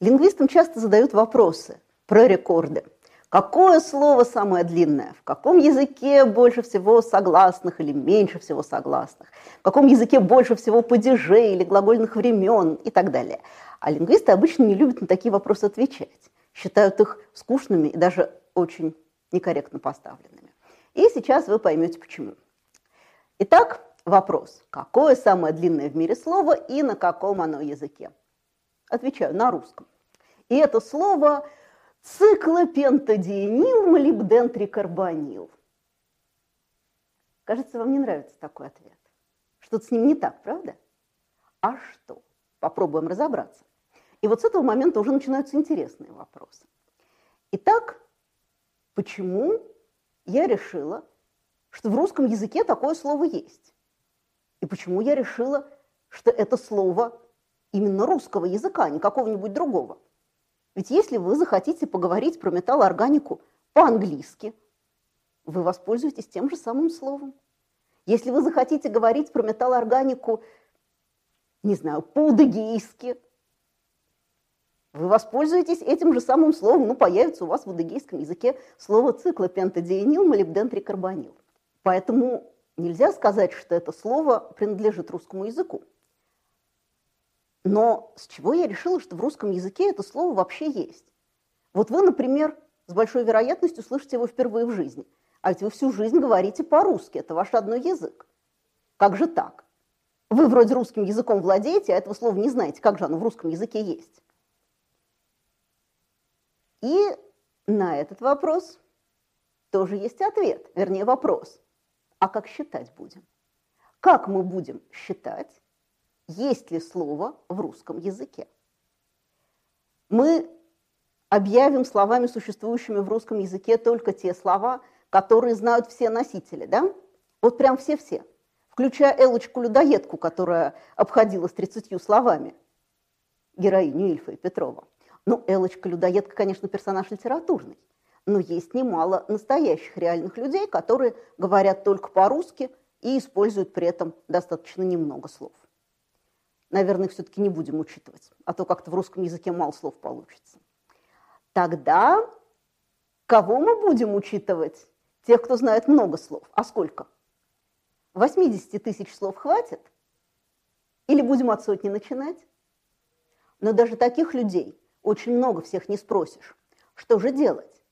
Лингвистам часто задают вопросы про рекорды. Какое слово самое длинное? В каком языке больше всего согласных или меньше всего согласных? В каком языке больше всего падежей или глагольных времен и так далее? А лингвисты обычно не любят на такие вопросы отвечать. Считают их скучными и даже очень некорректно поставленными. И сейчас вы поймете почему. Итак, вопрос. Какое самое длинное в мире слово и на каком оно языке? Отвечаю, на русском. И это слово циклопентадиенил молибден-трикарбонил. Кажется, вам не нравится такой ответ. Что-то с ним не так, правда? А что? Попробуем разобраться. И вот с этого момента уже начинаются интересные вопросы. Итак, почему я решила, что в русском языке такое слово есть? И почему я решила, что это слово именно русского языка, а не какого-нибудь другого? Ведь если вы захотите поговорить про металлоорганику по-английски, вы воспользуетесь тем же самым словом. Если вы захотите говорить про металлоорганику, не знаю, по-удыгейски, вы воспользуетесь этим же самым словом, ну, появится у вас в удыгейском языке слово циклопентадиенил молибден-трикарбонил. Поэтому нельзя сказать, что это слово принадлежит русскому языку. Но с чего я решила, что в русском языке это слово вообще есть? Вот вы, например, с большой вероятностью слышите его впервые в жизни. А ведь вы всю жизнь говорите по-русски, это ваш родной язык. Как же так? Вы вроде русским языком владеете, а этого слова не знаете, как же оно в русском языке есть. И на этот вопрос тоже есть ответ, вернее вопрос. А как считать будем? Как мы будем считать, есть ли слово в русском языке. Мы объявим словами, существующими в русском языке, только те слова, которые знают все носители, да? Вот прям все-все, включая Элочку-людоедку, которая обходила с 30 словами, героиню Ильфа и Петрова. Ну, Элочка-людоедка, конечно, персонаж литературный, но есть немало настоящих реальных людей, которые говорят только по-русски и используют при этом достаточно немного слов наверное, все-таки не будем учитывать, а то как-то в русском языке мало слов получится. Тогда кого мы будем учитывать? Тех, кто знает много слов. А сколько? 80 тысяч слов хватит? Или будем от сотни начинать? Но даже таких людей очень много всех не спросишь. Что же делать?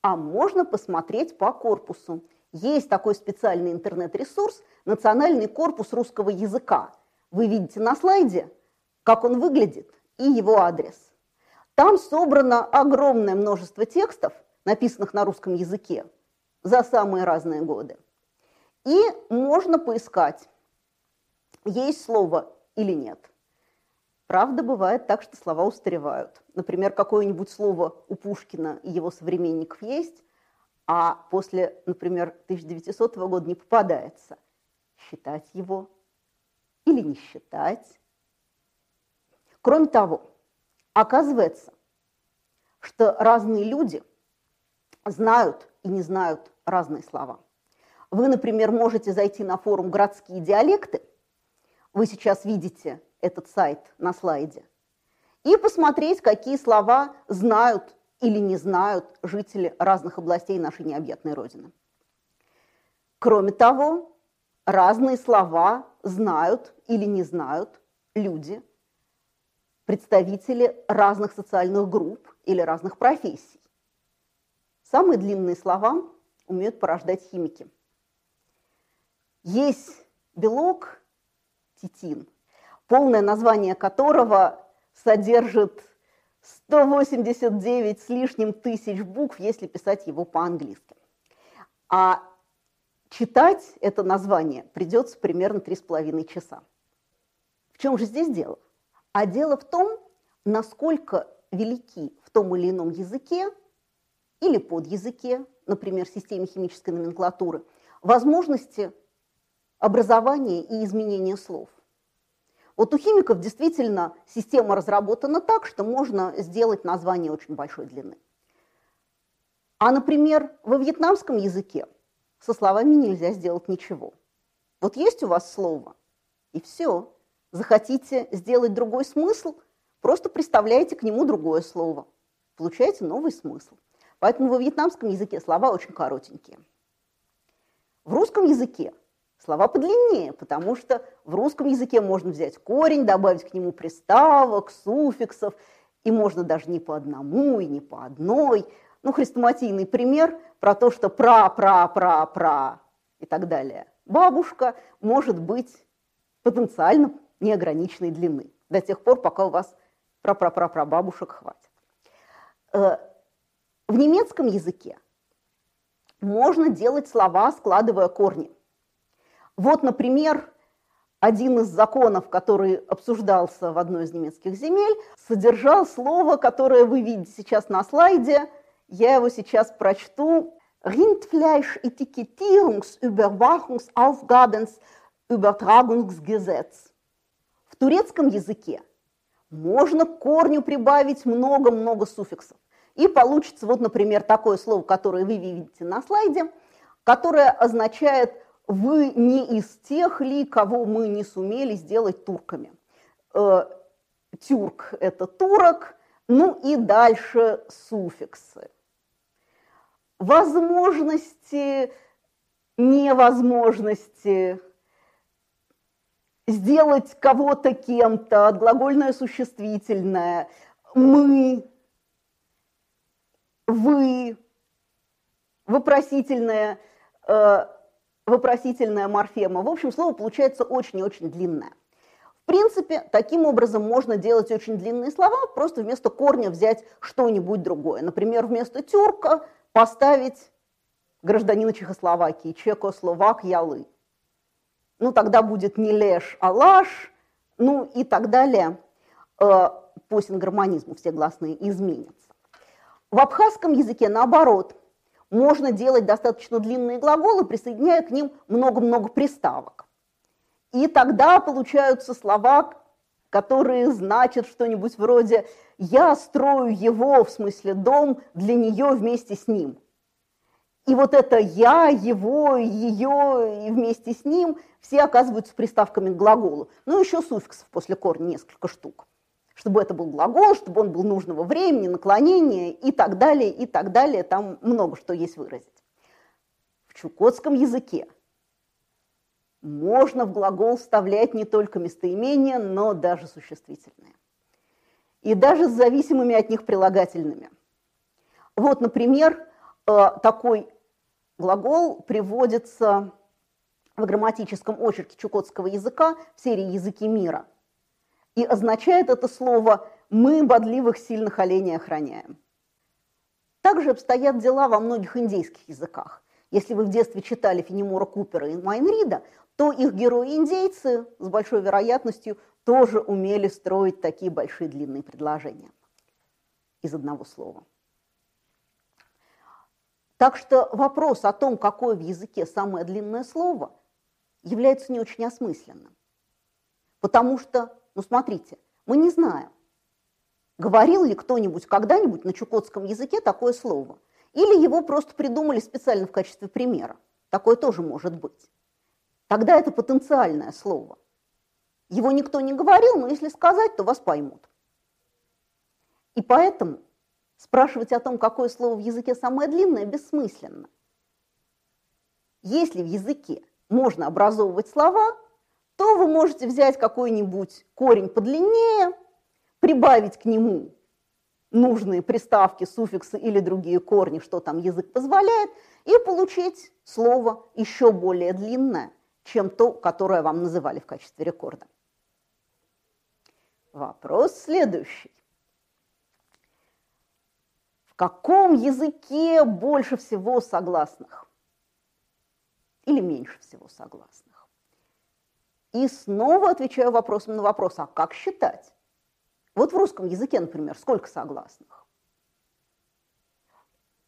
А можно посмотреть по корпусу. Есть такой специальный интернет-ресурс «Национальный корпус русского языка», вы видите на слайде, как он выглядит и его адрес. Там собрано огромное множество текстов, написанных на русском языке за самые разные годы. И можно поискать, есть слово или нет. Правда, бывает так, что слова устаревают. Например, какое-нибудь слово у Пушкина и его современников есть, а после, например, 1900 года не попадается. Считать его или не считать. Кроме того, оказывается, что разные люди знают и не знают разные слова. Вы, например, можете зайти на форум «Городские диалекты», вы сейчас видите этот сайт на слайде, и посмотреть, какие слова знают или не знают жители разных областей нашей необъятной Родины. Кроме того, разные слова знают или не знают люди, представители разных социальных групп или разных профессий. Самые длинные слова умеют порождать химики. Есть белок титин, полное название которого содержит 189 с лишним тысяч букв, если писать его по-английски. А читать это название придется примерно 3,5 часа. В чем же здесь дело? А дело в том, насколько велики в том или ином языке или подязыке, например, системе химической номенклатуры, возможности образования и изменения слов. Вот у химиков действительно система разработана так, что можно сделать название очень большой длины. А, например, во вьетнамском языке со словами нельзя сделать ничего. Вот есть у вас слово, и все. Захотите сделать другой смысл, просто представляете к нему другое слово, получаете новый смысл. Поэтому во вьетнамском языке слова очень коротенькие. В русском языке слова подлиннее, потому что в русском языке можно взять корень, добавить к нему приставок, суффиксов, и можно даже не по одному и не по одной. Ну, хрестоматийный пример про то, что пра-пра-пра-пра и так далее. Бабушка может быть потенциально неограниченной длины до тех пор, пока у вас пра-пра-пра-пра бабушек хватит. Э, в немецком языке можно делать слова, складывая корни. Вот, например, один из законов, который обсуждался в одной из немецких земель, содержал слово, которое вы видите сейчас на слайде. Я его сейчас прочту. Rindfleisch-Etikettierungs-Überwachungsaufgabensübertragungsgesetz. В турецком языке можно к корню прибавить много-много суффиксов. И получится вот, например, такое слово, которое вы видите на слайде, которое означает «вы не из тех ли, кого мы не сумели сделать турками». Э, тюрк – это турок, ну и дальше суффиксы. Возможности, невозможности, сделать кого-то кем-то, отглагольное существительное, мы, вы, вопросительная, э, вопросительная морфема. В общем, слово получается очень и очень длинное. В принципе, таким образом можно делать очень длинные слова, просто вместо корня взять что-нибудь другое. Например, вместо тюрка поставить гражданина Чехословакии, чеко-словак Ялы. Ну, тогда будет не леш, а лаш, ну и так далее. Э, по сингармонизму все гласные изменятся. В абхазском языке наоборот. Можно делать достаточно длинные глаголы, присоединяя к ним много-много приставок. И тогда получаются слова, которые значат что-нибудь вроде «я строю его, в смысле дом, для нее вместе с ним». И вот это «я», «его», «ее» и вместе с ним все оказываются приставками к глаголу. Ну, еще суффиксов после корня несколько штук чтобы это был глагол, чтобы он был нужного времени, наклонения и так далее, и так далее. Там много что есть выразить. В чукотском языке можно в глагол вставлять не только местоимения, но даже существительные. И даже с зависимыми от них прилагательными. Вот, например, э, такой глагол приводится в грамматическом очерке чукотского языка в серии «Языки мира». И означает это слово «мы бодливых сильных оленей охраняем». Также обстоят дела во многих индейских языках. Если вы в детстве читали Фенемора Купера и Майнрида, то их герои-индейцы с большой вероятностью тоже умели строить такие большие длинные предложения из одного слова. Так что вопрос о том, какое в языке самое длинное слово, является не очень осмысленным. Потому что ну смотрите, мы не знаем, говорил ли кто-нибудь когда-нибудь на чукотском языке такое слово. Или его просто придумали специально в качестве примера. Такое тоже может быть. Тогда это потенциальное слово. Его никто не говорил, но если сказать, то вас поймут. И поэтому спрашивать о том, какое слово в языке самое длинное, бессмысленно. Если в языке можно образовывать слова, то вы можете взять какой-нибудь корень подлиннее, прибавить к нему нужные приставки, суффиксы или другие корни, что там язык позволяет, и получить слово еще более длинное, чем то, которое вам называли в качестве рекорда. Вопрос следующий. В каком языке больше всего согласных? Или меньше всего согласных? И снова отвечаю вопросом на вопрос, а как считать? Вот в русском языке, например, сколько согласных?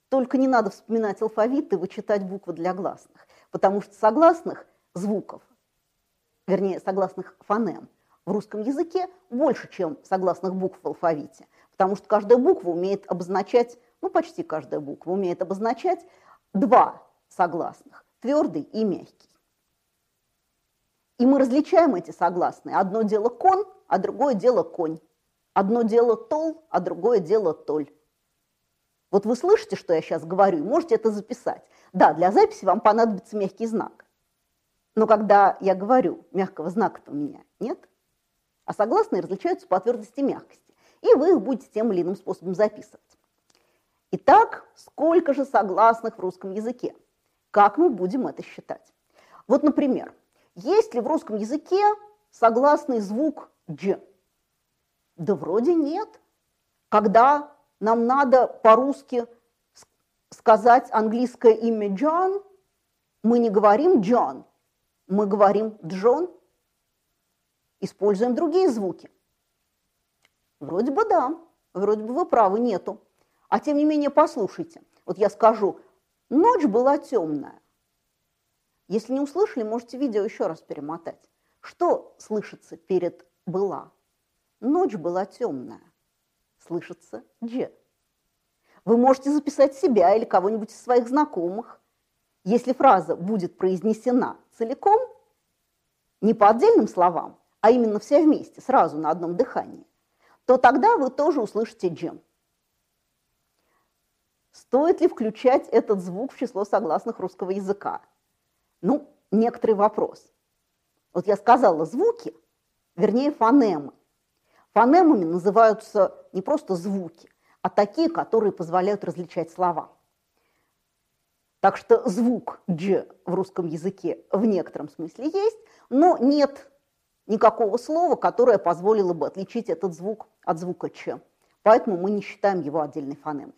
Только не надо вспоминать алфавит и вычитать буквы для гласных, потому что согласных звуков, вернее, согласных фонем в русском языке больше, чем согласных букв в алфавите, потому что каждая буква умеет обозначать, ну почти каждая буква умеет обозначать два согласных, твердый и мягкий. И мы различаем эти согласные. Одно дело кон, а другое дело конь. Одно дело тол, а другое дело толь. Вот вы слышите, что я сейчас говорю, и можете это записать. Да, для записи вам понадобится мягкий знак. Но когда я говорю, мягкого знака-то у меня нет, а согласные различаются по твердости мягкости, и вы их будете тем или иным способом записывать. Итак, сколько же согласных в русском языке? Как мы будем это считать? Вот, например, есть ли в русском языке согласный звук «дж»? Да вроде нет. Когда нам надо по-русски сказать английское имя Джон, мы не говорим Джон, мы говорим Джон, используем другие звуки. Вроде бы да, вроде бы вы правы, нету. А тем не менее, послушайте. Вот я скажу, ночь была темная. Если не услышали, можете видео еще раз перемотать. Что слышится перед «была»? Ночь была темная. Слышится «дже». Вы можете записать себя или кого-нибудь из своих знакомых. Если фраза будет произнесена целиком, не по отдельным словам, а именно все вместе, сразу на одном дыхании, то тогда вы тоже услышите джем. Стоит ли включать этот звук в число согласных русского языка? Ну, некоторый вопрос. Вот я сказала звуки, вернее фонемы. Фонемами называются не просто звуки, а такие, которые позволяют различать слова. Так что звук «дж» в русском языке в некотором смысле есть, но нет никакого слова, которое позволило бы отличить этот звук от звука «ч». Поэтому мы не считаем его отдельной фонемой.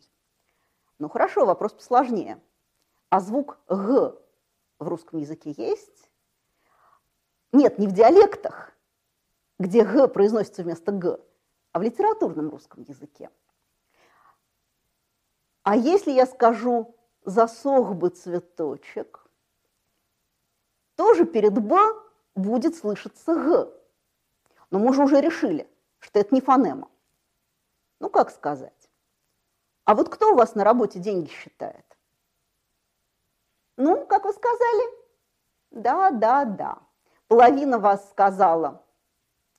Ну хорошо, вопрос посложнее. А звук «г» в русском языке есть? Нет, не в диалектах, где «г» произносится вместо «г», а в литературном русском языке. А если я скажу «засох бы цветочек», тоже перед «б» будет слышаться «г». Но мы же уже решили, что это не фонема. Ну, как сказать? А вот кто у вас на работе деньги считает? Ну, как вы сказали? Да, да, да. Половина вас сказала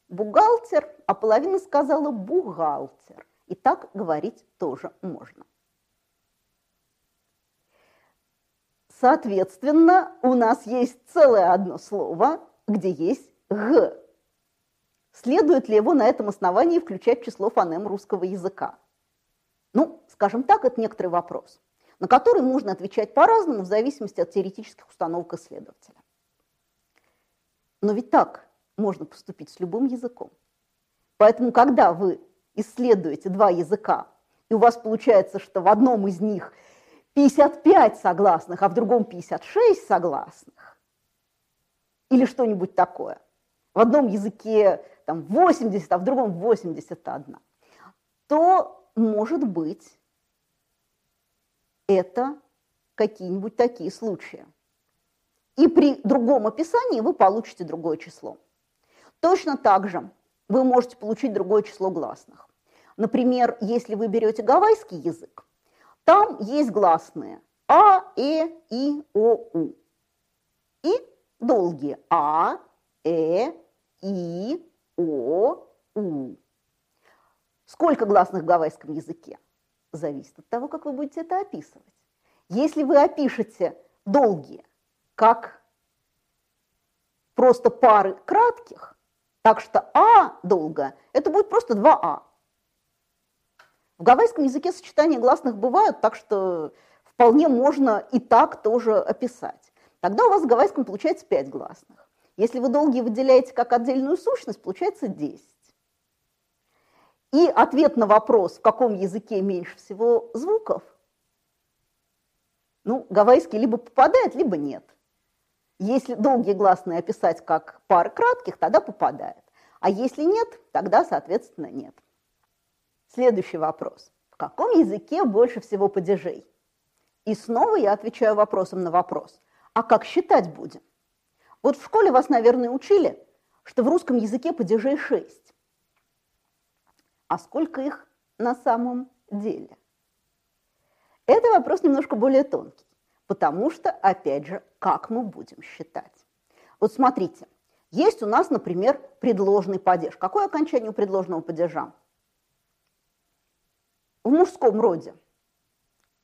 бухгалтер, а половина сказала бухгалтер. И так говорить тоже можно. Соответственно, у нас есть целое одно слово, где есть «г». Следует ли его на этом основании включать в число фонем русского языка? Ну, скажем так, это некоторый вопрос, на который можно отвечать по-разному в зависимости от теоретических установок исследователя. Но ведь так можно поступить с любым языком. Поэтому, когда вы исследуете два языка, и у вас получается, что в одном из них – 55 согласных, а в другом 56 согласных, или что-нибудь такое. В одном языке там 80, а в другом 81, то, может быть, это какие-нибудь такие случаи. И при другом описании вы получите другое число. Точно так же вы можете получить другое число гласных. Например, если вы берете гавайский язык, там есть гласные А, Э, И, О, У. И долгие А, Э, И, О, У. Сколько гласных в гавайском языке? Зависит от того, как вы будете это описывать. Если вы опишете долгие как просто пары кратких, так что А долго, это будет просто 2А. В гавайском языке сочетания гласных бывают, так что вполне можно и так тоже описать. Тогда у вас в гавайском получается 5 гласных. Если вы долгие выделяете как отдельную сущность, получается 10. И ответ на вопрос, в каком языке меньше всего звуков, ну, гавайский либо попадает, либо нет. Если долгие гласные описать как пары кратких, тогда попадает. А если нет, тогда, соответственно, нет. Следующий вопрос. В каком языке больше всего падежей? И снова я отвечаю вопросом на вопрос. А как считать будем? Вот в школе вас, наверное, учили, что в русском языке падежей шесть. А сколько их на самом деле? Это вопрос немножко более тонкий, потому что, опять же, как мы будем считать? Вот смотрите, есть у нас, например, предложный падеж. Какое окончание у предложного падежа? В мужском роде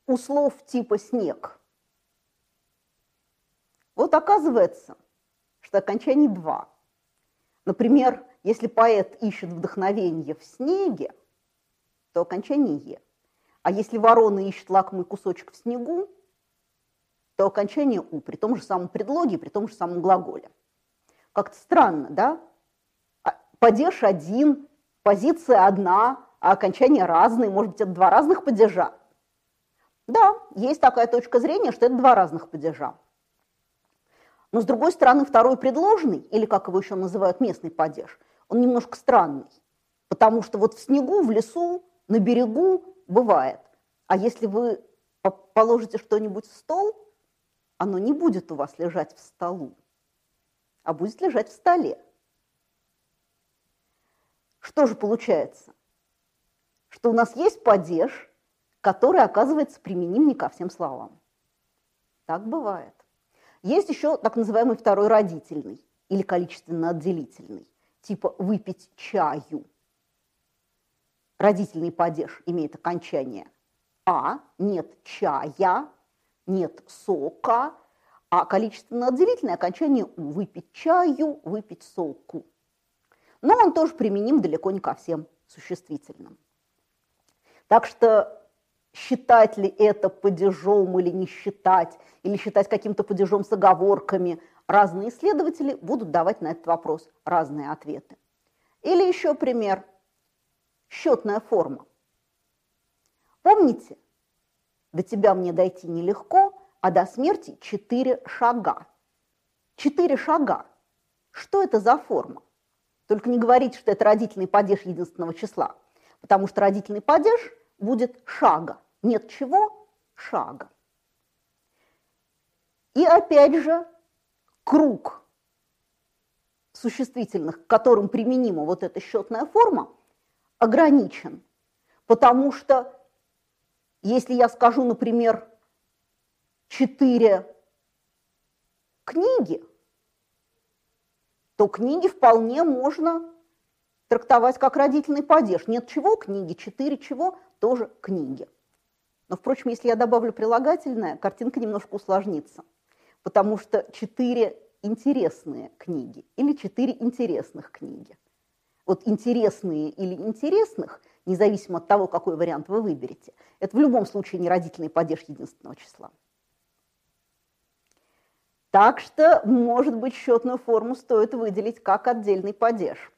у слов типа «снег». Вот оказывается, что окончаний два. Например, если поэт ищет вдохновение в снеге, то окончание «е». А если ворона ищет лакомый кусочек в снегу, то окончание «у» при том же самом предлоге, при том же самом глаголе. Как-то странно, да? А, падеж один, позиция одна, а окончания разные. Может быть, это два разных падежа? Да, есть такая точка зрения, что это два разных падежа. Но, с другой стороны, второй предложенный, или как его еще называют, местный падеж, он немножко странный. Потому что вот в снегу, в лесу, на берегу бывает. А если вы положите что-нибудь в стол, оно не будет у вас лежать в столу, а будет лежать в столе. Что же получается? Что у нас есть падеж, который оказывается применим не ко всем словам. Так бывает. Есть еще так называемый второй родительный или количественно-отделительный, типа выпить чаю. Родительный падеж имеет окончание «а», нет чая, нет сока, а количественно-отделительное окончание «у» – выпить чаю, выпить соку. Но он тоже применим далеко не ко всем существительным. Так что считать ли это падежом или не считать, или считать каким-то падежом с оговорками, разные исследователи будут давать на этот вопрос разные ответы. Или еще пример. Счетная форма. Помните, до тебя мне дойти нелегко, а до смерти четыре шага. Четыре шага. Что это за форма? Только не говорите, что это родительный падеж единственного числа, потому что родительный падеж будет шага. Нет чего? Шага. И опять же, круг существительных, к которым применима вот эта счетная форма, ограничен, потому что если я скажу, например, четыре книги, то книги вполне можно трактовать как родительный падеж. Нет чего книги, четыре чего, тоже книги. Но, впрочем, если я добавлю прилагательное, картинка немножко усложнится, потому что четыре интересные книги или четыре интересных книги. Вот интересные или интересных – независимо от того, какой вариант вы выберете. Это в любом случае не родительный падеж единственного числа. Так что, может быть, счетную форму стоит выделить как отдельный падеж.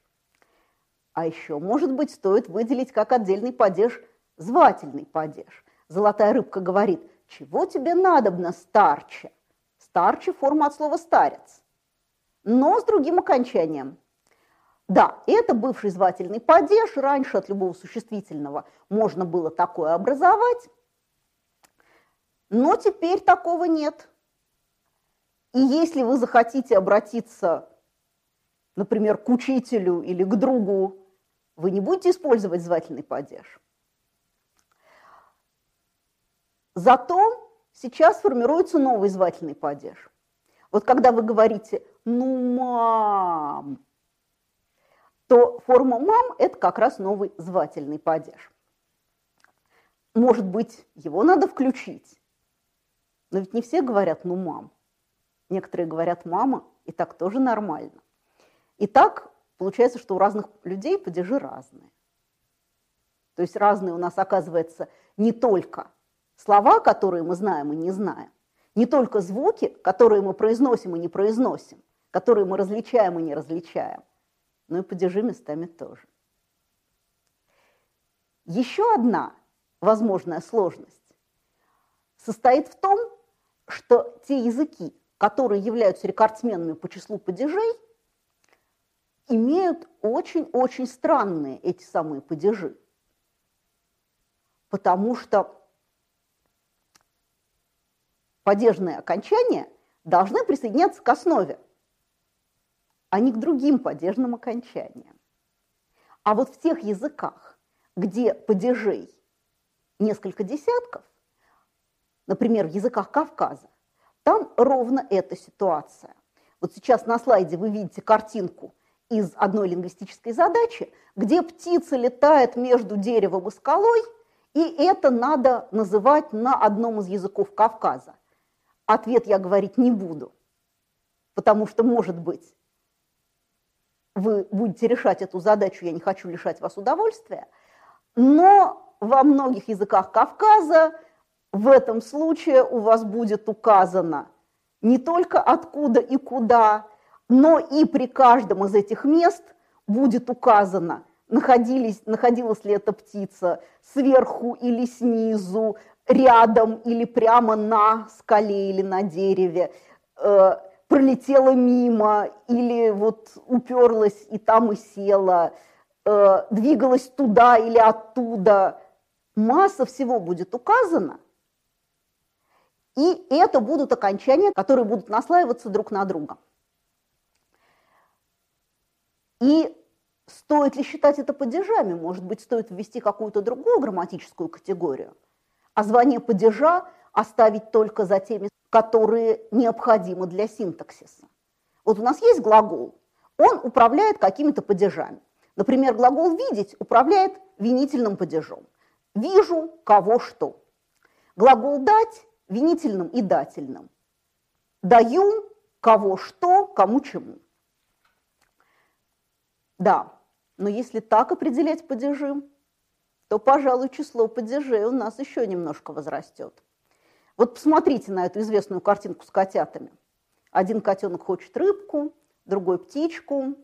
А еще, может быть, стоит выделить как отдельный падеж звательный падеж. Золотая рыбка говорит, чего тебе надобно, старче? Старче – форма от слова старец, но с другим окончанием – да, это бывший звательный падеж. Раньше от любого существительного можно было такое образовать, но теперь такого нет. И если вы захотите обратиться, например, к учителю или к другу, вы не будете использовать звательный падеж. Зато сейчас формируется новый звательный падеж. Вот когда вы говорите «ну, мам», то форма «мам» – это как раз новый звательный падеж. Может быть, его надо включить. Но ведь не все говорят «ну, мам». Некоторые говорят «мама», и так тоже нормально. И так получается, что у разных людей падежи разные. То есть разные у нас, оказывается, не только слова, которые мы знаем и не знаем, не только звуки, которые мы произносим и не произносим, которые мы различаем и не различаем – но и падежи местами тоже. Еще одна возможная сложность состоит в том, что те языки, которые являются рекордсменами по числу падежей, имеют очень-очень странные эти самые падежи. Потому что падежные окончания должны присоединяться к основе а не к другим падежным окончаниям. А вот в тех языках, где падежей несколько десятков, например, в языках Кавказа, там ровно эта ситуация. Вот сейчас на слайде вы видите картинку из одной лингвистической задачи, где птица летает между деревом и скалой, И это надо называть на одном из языков Кавказа. Ответ я говорить не буду, потому что, может быть, вы будете решать эту задачу, я не хочу лишать вас удовольствия, но во многих языках Кавказа в этом случае у вас будет указано не только откуда и куда, но и при каждом из этих мест будет указано, находились, находилась ли эта птица сверху или снизу, рядом или прямо на скале или на дереве, э, пролетела мимо или вот уперлась и там и села, э, двигалась туда или оттуда. Масса всего будет указана, и это будут окончания, которые будут наслаиваться друг на друга. И стоит ли считать это падежами? Может быть, стоит ввести какую-то другую грамматическую категорию, а звание падежа оставить только за теми, которые необходимы для синтаксиса. Вот у нас есть глагол, он управляет какими-то падежами. Например, глагол «видеть» управляет винительным падежом. «Вижу кого что». Глагол «дать» – винительным и дательным. «Даю кого что, кому чему». Да, но если так определять падежи, то, пожалуй, число падежей у нас еще немножко возрастет. Вот посмотрите на эту известную картинку с котятами. Один котенок хочет рыбку, другой птичку,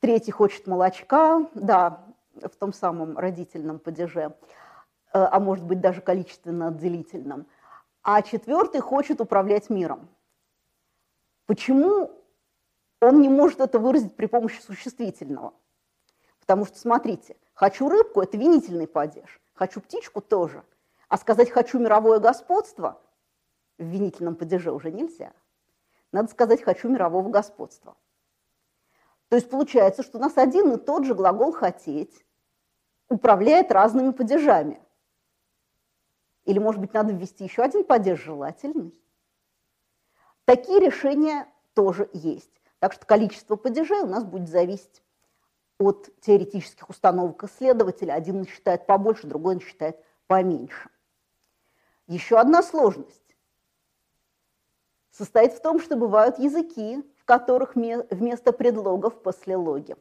третий хочет молочка, да, в том самом родительном падеже, э, а может быть даже количественно отделительном, а четвертый хочет управлять миром. Почему он не может это выразить при помощи существительного? Потому что, смотрите, хочу рыбку – это винительный падеж, хочу птичку – тоже – а сказать «хочу мировое господство» в винительном падеже уже нельзя. Надо сказать «хочу мирового господства». То есть получается, что у нас один и тот же глагол «хотеть» управляет разными падежами. Или, может быть, надо ввести еще один падеж желательный. Такие решения тоже есть. Так что количество падежей у нас будет зависеть от теоретических установок исследователя. Один считает побольше, другой считает поменьше. Еще одна сложность состоит в том, что бывают языки, в которых вместо предлогов послелоги.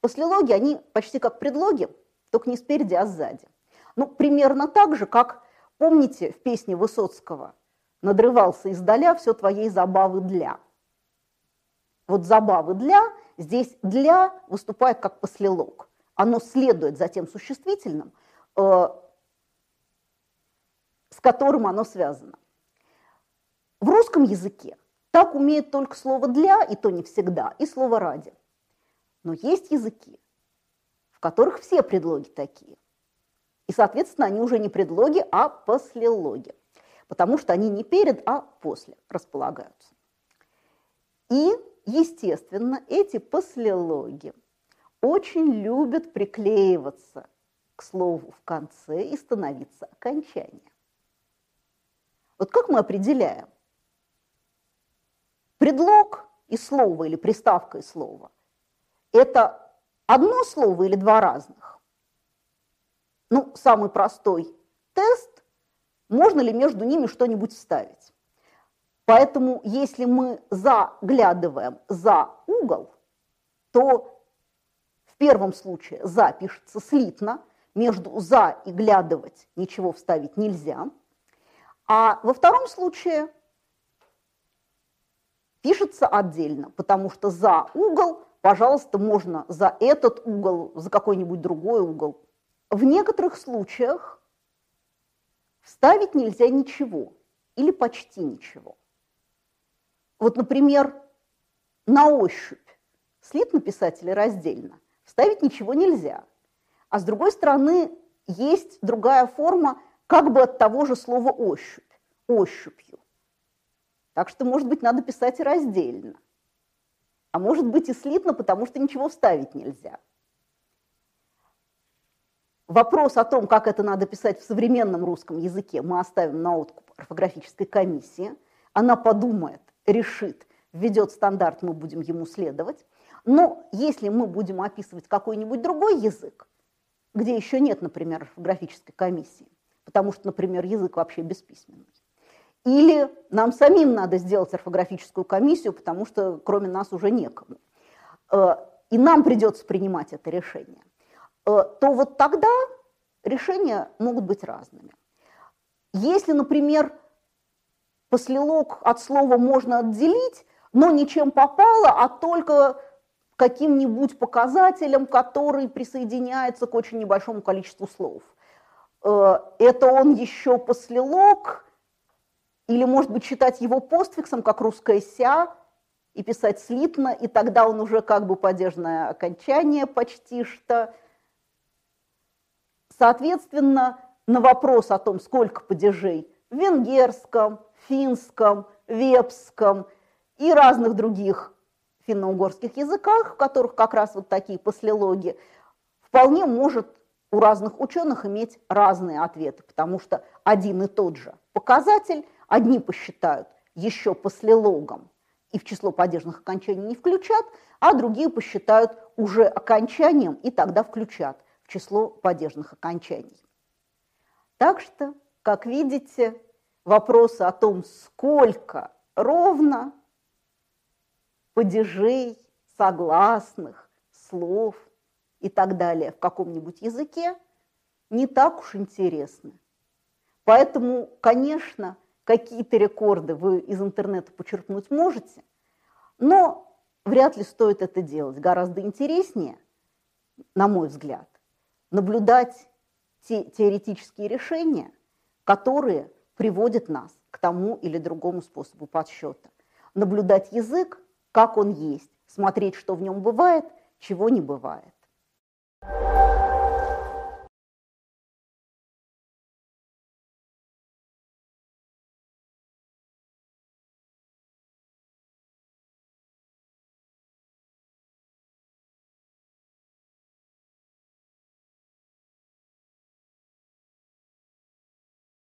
Послелоги, они почти как предлоги, только не спереди, а сзади. Ну, примерно так же, как, помните, в песне Высоцкого «Надрывался издаля все твоей забавы для». Вот забавы для, здесь для выступает как послелог. Оно следует за тем существительным, э, с которым оно связано. В русском языке так умеет только слово «для», и то не всегда, и слово «ради». Но есть языки, в которых все предлоги такие. И, соответственно, они уже не предлоги, а послелоги, потому что они не перед, а после располагаются. И, естественно, эти послелоги очень любят приклеиваться к слову в конце и становиться окончанием. Вот как мы определяем? Предлог и слово или приставка и слово – это одно слово или два разных? Ну, самый простой тест – можно ли между ними что-нибудь вставить? Поэтому если мы заглядываем за угол, то в первом случае «за» пишется слитно, между «за» и «глядывать» ничего вставить нельзя – а во втором случае пишется отдельно, потому что за угол, пожалуйста, можно за этот угол, за какой-нибудь другой угол. В некоторых случаях вставить нельзя ничего или почти ничего. Вот, например, на ощупь написать или раздельно, вставить ничего нельзя. А с другой стороны, есть другая форма – как бы от того же слова ощупь, ощупью. Так что, может быть, надо писать и раздельно. А может быть и слитно, потому что ничего вставить нельзя. Вопрос о том, как это надо писать в современном русском языке, мы оставим на откуп орфографической комиссии. Она подумает, решит, введет стандарт, мы будем ему следовать. Но если мы будем описывать какой-нибудь другой язык, где еще нет, например, орфографической комиссии, потому что, например, язык вообще бесписьменный. Или нам самим надо сделать орфографическую комиссию, потому что кроме нас уже некому. Э, и нам придется принимать это решение. Э, то вот тогда решения могут быть разными. Если, например, послелог от слова можно отделить, но ничем попало, а только каким-нибудь показателем, который присоединяется к очень небольшому количеству слов. Э, это он еще послелог, или, может быть, читать его постфиксом, как русская ся, и писать слитно, и тогда он уже как бы падежное окончание почти что. Соответственно, на вопрос о том, сколько падежей в венгерском, финском, вепском и разных других финно-угорских языках, в которых как раз вот такие послелоги, вполне может у разных ученых иметь разные ответы, потому что один и тот же показатель одни посчитают еще послелогом и в число падежных окончаний не включат, а другие посчитают уже окончанием и тогда включат в число падежных окончаний. Так что, как видите, вопросы о том, сколько ровно падежей, согласных, слов и так далее в каком-нибудь языке не так уж интересны. Поэтому, конечно, какие-то рекорды вы из интернета почерпнуть можете, но вряд ли стоит это делать. Гораздо интереснее, на мой взгляд, наблюдать те теоретические решения, которые приводят нас к тому или другому способу подсчета. Наблюдать язык, как он есть, смотреть, что в нем бывает, чего не бывает.